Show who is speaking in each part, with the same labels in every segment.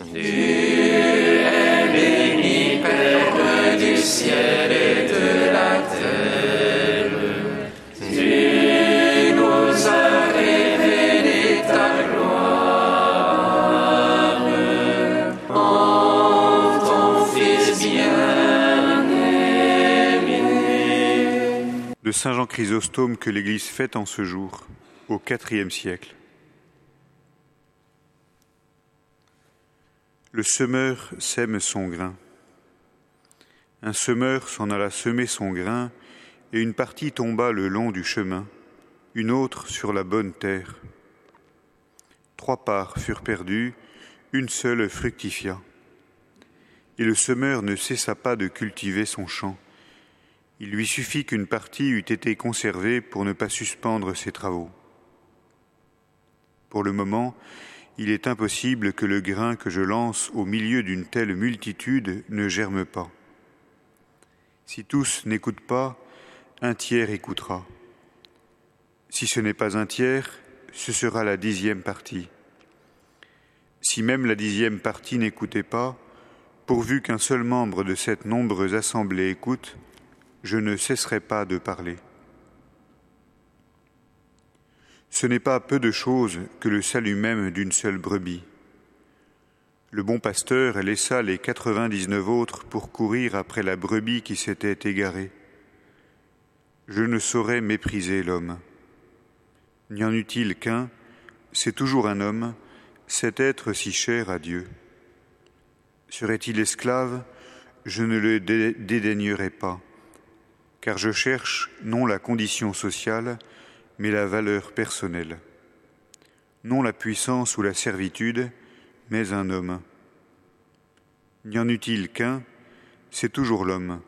Speaker 1: Tu es béni, Père du ciel et de la terre. Tu nous as révélé ta gloire en ton Fils bien-aimé.
Speaker 2: de Saint Jean Chrysostome que l'Église fête en ce jour, au IVe siècle. Le semeur sème son grain. Un semeur s'en alla semer son grain, et une partie tomba le long du chemin, une autre sur la bonne terre. Trois parts furent perdues, une seule fructifia. Et le semeur ne cessa pas de cultiver son champ. Il lui suffit qu'une partie eût été conservée pour ne pas suspendre ses travaux. Pour le moment, il est impossible que le grain que je lance au milieu d'une telle multitude ne germe pas. Si tous n'écoutent pas, un tiers écoutera. Si ce n'est pas un tiers, ce sera la dixième partie. Si même la dixième partie n'écoutait pas, pourvu qu'un seul membre de cette nombreuse assemblée écoute, je ne cesserai pas de parler. Ce n'est pas peu de choses que le salut même d'une seule brebis. Le bon pasteur laissa les quatre-vingt-dix-neuf autres pour courir après la brebis qui s'était égarée. Je ne saurais mépriser l'homme. N'y en eut-il qu'un, c'est toujours un homme, cet être si cher à Dieu. Serait-il esclave, je ne le dé- dédaignerais pas, car je cherche non la condition sociale, mais la valeur personnelle. Non la puissance ou la servitude, mais un homme. N'y en eut-il qu'un, c'est toujours l'homme,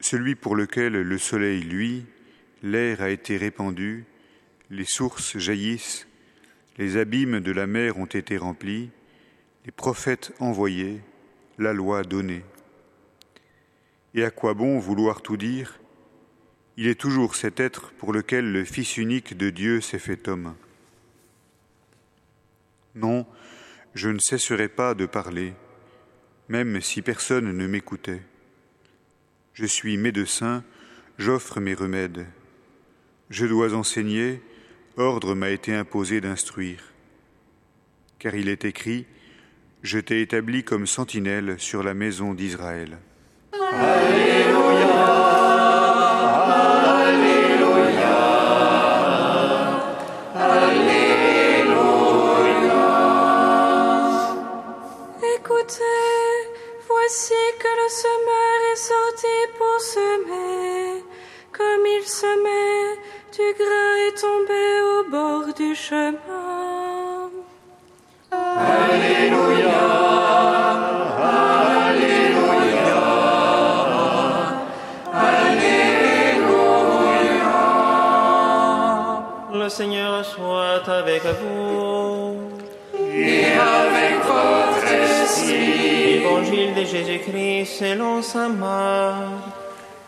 Speaker 2: celui pour lequel le soleil luit, l'air a été répandu, les sources jaillissent, les abîmes de la mer ont été remplis, les prophètes envoyés, la loi donnée. Et à quoi bon vouloir tout dire Il est toujours cet être pour lequel le Fils unique de Dieu s'est fait homme. Non, je ne cesserai pas de parler, même si personne ne m'écoutait. Je suis médecin, j'offre mes remèdes. Je dois enseigner, ordre m'a été imposé d'instruire. Car il est écrit, Je t'ai établi comme sentinelle sur la maison d'Israël.
Speaker 3: Comme il semait, du grain est tombé au bord du chemin.
Speaker 4: Le Seigneur soit avec vous.
Speaker 1: Et avec votre esprit,
Speaker 4: Évangile de Jésus-Christ selon sa Marc.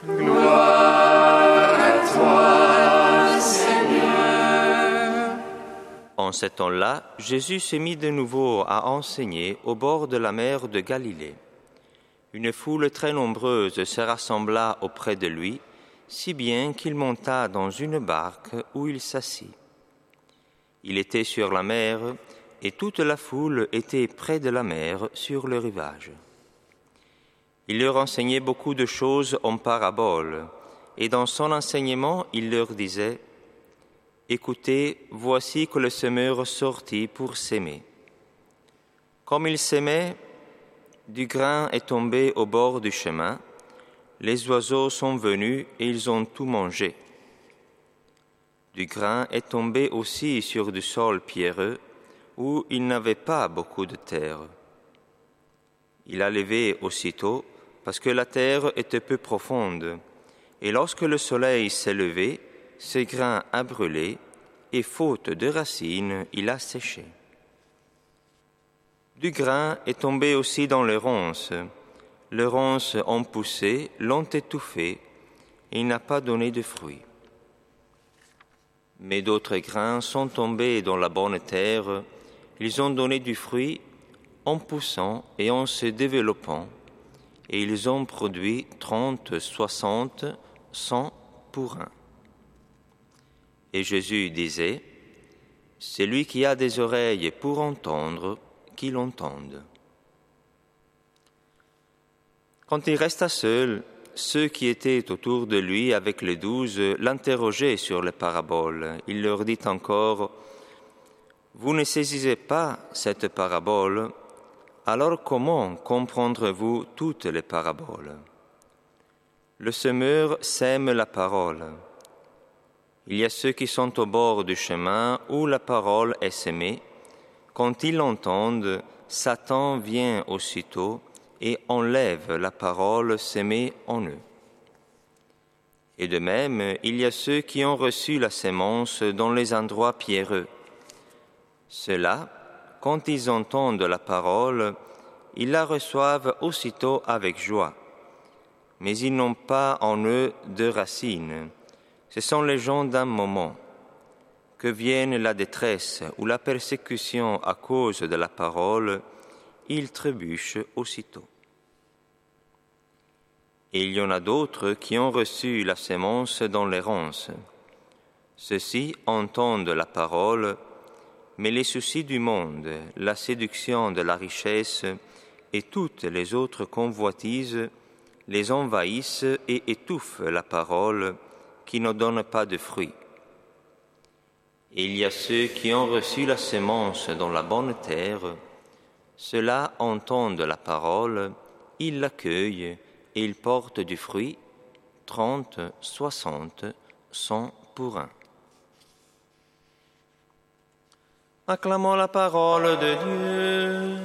Speaker 1: Gloire à toi, Seigneur.
Speaker 5: En ce temps-là, Jésus se mit de nouveau à enseigner au bord de la mer de Galilée. Une foule très nombreuse se rassembla auprès de lui, si bien qu'il monta dans une barque où il s'assit. Il était sur la mer, et toute la foule était près de la mer sur le rivage. Il leur enseignait beaucoup de choses en paraboles, et dans son enseignement il leur disait Écoutez, voici que le semeur sortit pour s'aimer. Comme il s'aimait, du grain est tombé au bord du chemin, les oiseaux sont venus et ils ont tout mangé. Du grain est tombé aussi sur du sol pierreux, où il n'avait pas beaucoup de terre. Il a levé aussitôt, parce que la terre était peu profonde, et lorsque le soleil s'est levé, ce grain a brûlé, et faute de racines, il a séché. Du grain est tombé aussi dans les ronces. Les ronces ont poussé, l'ont étouffé, et il n'a pas donné de fruits. Mais d'autres grains sont tombés dans la bonne terre, ils ont donné du fruit, en poussant et en se développant, et ils ont produit trente, soixante, cent pour un. Et Jésus disait, Celui qui a des oreilles pour entendre, qu'il entende. Quand il resta seul, ceux qui étaient autour de lui avec les douze l'interrogeaient sur les paraboles. Il leur dit encore, Vous ne saisissez pas cette parabole, alors comment comprendrez-vous toutes les paraboles? Le semeur sème la parole. Il y a ceux qui sont au bord du chemin où la parole est semée. Quand ils l'entendent, Satan vient aussitôt et enlève la parole sémée en eux. Et de même, il y a ceux qui ont reçu la sémence dans les endroits pierreux. Ceux-là, quand ils entendent la parole, ils la reçoivent aussitôt avec joie. Mais ils n'ont pas en eux de racines. Ce sont les gens d'un moment. Que vienne la détresse ou la persécution à cause de la parole, ils trébuchent aussitôt. Et il y en a d'autres qui ont reçu la sémence dans les ronces. Ceux-ci entendent la parole, mais les soucis du monde, la séduction de la richesse et toutes les autres convoitises les envahissent et étouffent la parole qui ne donne pas de fruits. Il y a ceux qui ont reçu la sémence dans la bonne terre, ceux-là entendent la parole, ils l'accueillent et ils portent du fruit, trente, soixante, cent pour un. Acclamons la parole de Dieu.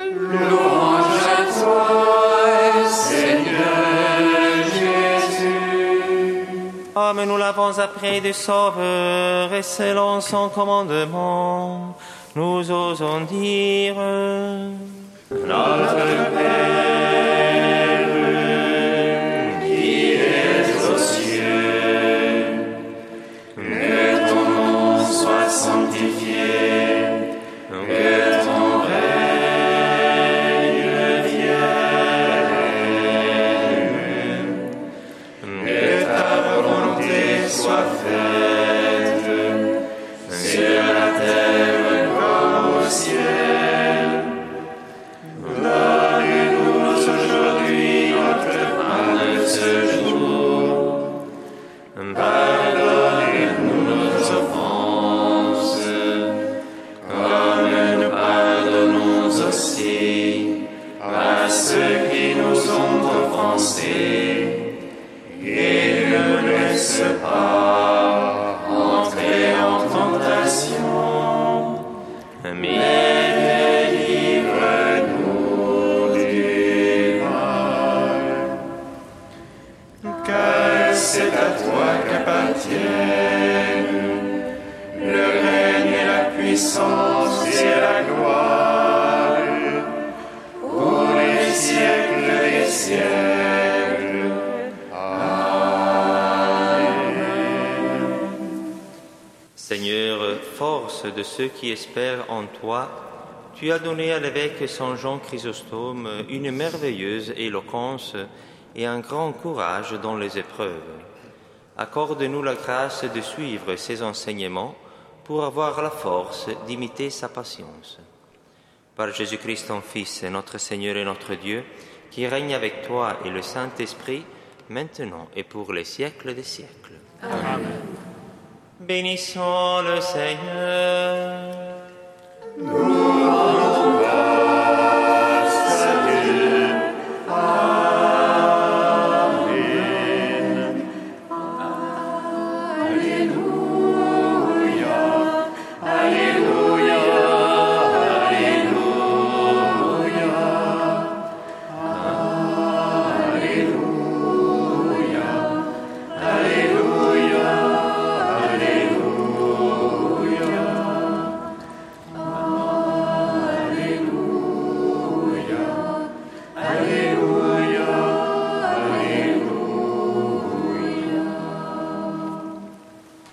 Speaker 1: Louange à toi, Seigneur Jésus.
Speaker 4: Ah, mais nous l'avons appris du Sauveur et selon son commandement, nous osons dire
Speaker 1: Notre Père, nous ont offensés. Et ne laisse pas entrer en tentation, mais délivre-nous du mal. Car c'est à toi qu'appartiennent le règne et la puissance et la gloire
Speaker 5: Seigneur, force de ceux qui espèrent en toi, tu as donné à l'évêque Saint Jean Chrysostome une merveilleuse éloquence et un grand courage dans les épreuves. Accorde-nous la grâce de suivre ses enseignements pour avoir la force d'imiter sa patience. Par Jésus-Christ, ton Fils, notre Seigneur et notre Dieu, qui règne avec toi et le Saint-Esprit, maintenant et pour les siècles des siècles. Amen.
Speaker 4: Bénissons le Seigneur.